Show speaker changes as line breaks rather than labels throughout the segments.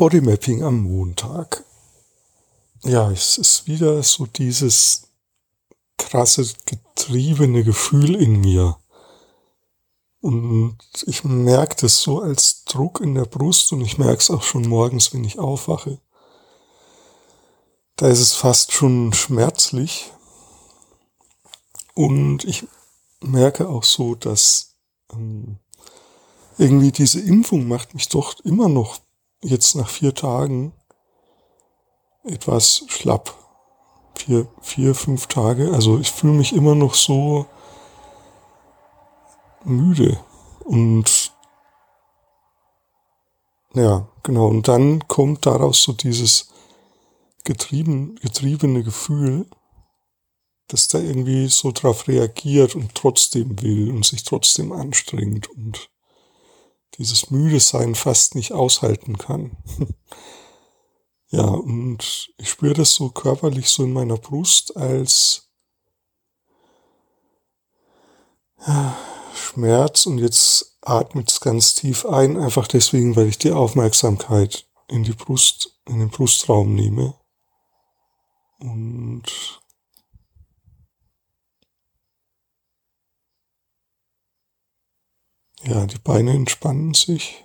Bodymapping am Montag. Ja, es ist wieder so dieses krasse, getriebene Gefühl in mir. Und ich merke das so als Druck in der Brust und ich merke es auch schon morgens, wenn ich aufwache. Da ist es fast schon schmerzlich. Und ich merke auch so, dass ähm, irgendwie diese Impfung macht mich doch immer noch jetzt nach vier Tagen etwas schlapp. Vier, vier, fünf Tage. Also ich fühle mich immer noch so müde. Und ja, genau. Und dann kommt daraus so dieses getrieben, getriebene Gefühl, dass da irgendwie so drauf reagiert und trotzdem will und sich trotzdem anstrengt und dieses müde Sein fast nicht aushalten kann. ja, und ich spüre das so körperlich so in meiner Brust als Schmerz und jetzt atmet es ganz tief ein, einfach deswegen, weil ich die Aufmerksamkeit in die Brust, in den Brustraum nehme. Und Ja, die Beine entspannen sich.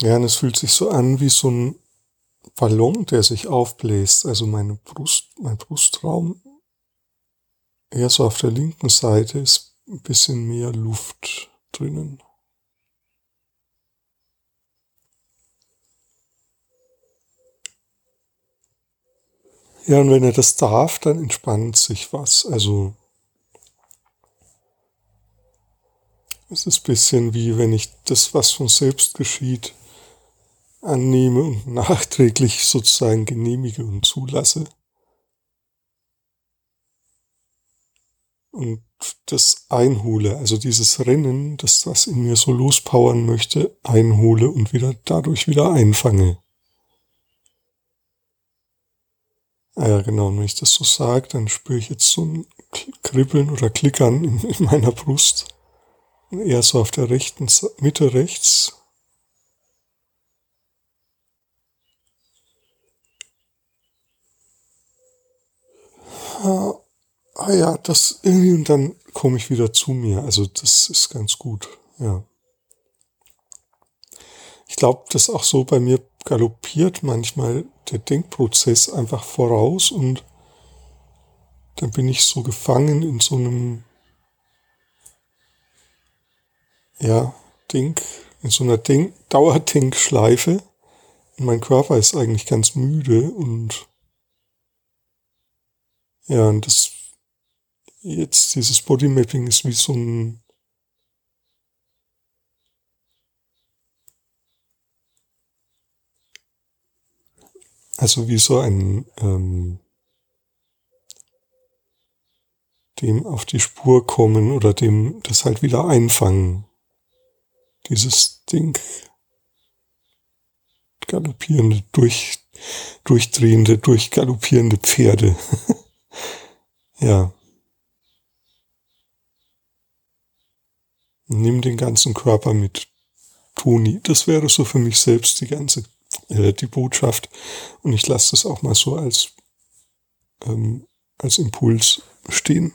Ja, und es fühlt sich so an wie so ein Ballon, der sich aufbläst, also meine Brust, mein Brustraum, eher so auf der linken Seite ist ein bisschen mehr Luft drinnen. Ja, und wenn er das darf, dann entspannt sich was. Also es ist ein bisschen wie wenn ich das, was von selbst geschieht, annehme und nachträglich sozusagen genehmige und zulasse. Und das einhole, also dieses Rennen, das was in mir so lospowern möchte, einhole und wieder dadurch wieder einfange. Ah ja, genau, und wenn ich das so sage, dann spüre ich jetzt so ein Kribbeln oder Klickern in, in meiner Brust. Eher so auf der rechten Mitte rechts ah ja, das irgendwie und dann komme ich wieder zu mir. Also das ist ganz gut, ja. Ich glaube, dass auch so bei mir galoppiert manchmal der Denkprozess einfach voraus und dann bin ich so gefangen in so einem, ja, Denk, in so einer Denk Dauerdenkschleife. Und mein Körper ist eigentlich ganz müde und ja, und das jetzt dieses Bodymapping ist wie so ein also wie so ein ähm, dem auf die Spur kommen oder dem das halt wieder einfangen. Dieses Ding galoppierende, durch, durchdrehende, durchgaloppierende Pferde. Ja. Nimm den ganzen Körper mit. Toni, das wäre so für mich selbst die ganze, äh, die Botschaft. Und ich lasse das auch mal so als, ähm, als Impuls stehen.